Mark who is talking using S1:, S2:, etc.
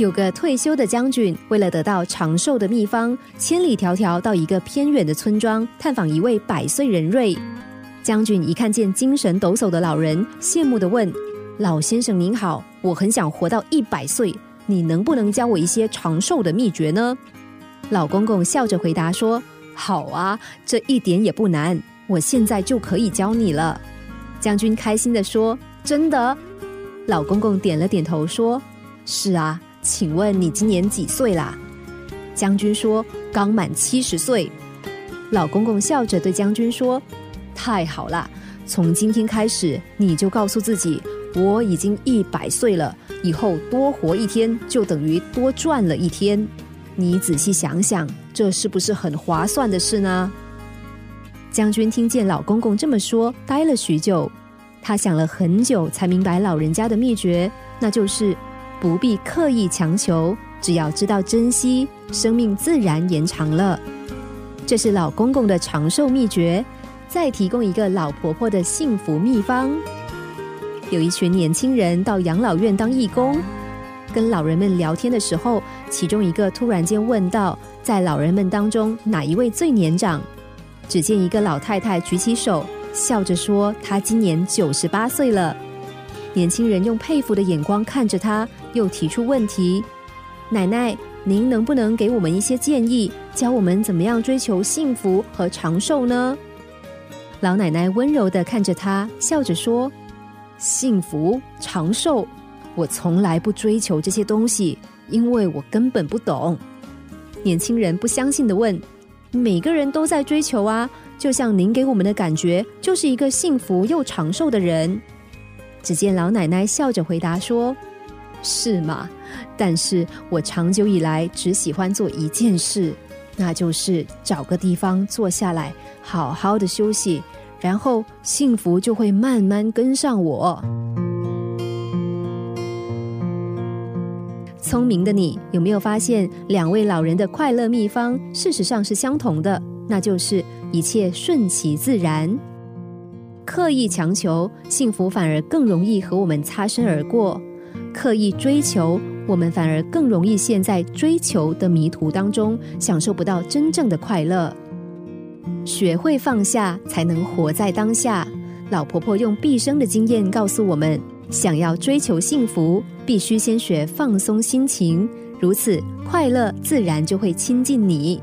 S1: 有个退休的将军，为了得到长寿的秘方，千里迢迢到一个偏远的村庄探访一位百岁人瑞。将军一看见精神抖擞的老人，羡慕的问：“老先生您好，我很想活到一百岁，你能不能教我一些长寿的秘诀呢？”老公公笑着回答说：“好啊，这一点也不难，我现在就可以教你了。”将军开心的说：“真的？”老公公点了点头说：“是啊。”请问你今年几岁啦？将军说刚满七十岁。老公公笑着对将军说：“太好了，从今天开始，你就告诉自己，我已经一百岁了，以后多活一天就等于多赚了一天。你仔细想想，这是不是很划算的事呢？”将军听见老公公这么说，呆了许久。他想了很久，才明白老人家的秘诀，那就是。不必刻意强求，只要知道珍惜，生命自然延长了。这是老公公的长寿秘诀。再提供一个老婆婆的幸福秘方：有一群年轻人到养老院当义工，跟老人们聊天的时候，其中一个突然间问道：“在老人们当中，哪一位最年长？”只见一个老太太举起手，笑着说：“她今年九十八岁了。”年轻人用佩服的眼光看着他，又提出问题：“奶奶，您能不能给我们一些建议，教我们怎么样追求幸福和长寿呢？”老奶奶温柔的看着他，笑着说：“幸福长寿，我从来不追求这些东西，因为我根本不懂。”年轻人不相信的问：“每个人都在追求啊，就像您给我们的感觉，就是一个幸福又长寿的人。”只见老奶奶笑着回答说：“是吗？但是我长久以来只喜欢做一件事，那就是找个地方坐下来，好好的休息，然后幸福就会慢慢跟上我。”聪明的你有没有发现，两位老人的快乐秘方事实上是相同的？那就是一切顺其自然。刻意强求幸福，反而更容易和我们擦身而过；刻意追求，我们反而更容易陷在追求的迷途当中，享受不到真正的快乐。学会放下，才能活在当下。老婆婆用毕生的经验告诉我们：想要追求幸福，必须先学放松心情，如此快乐自然就会亲近你。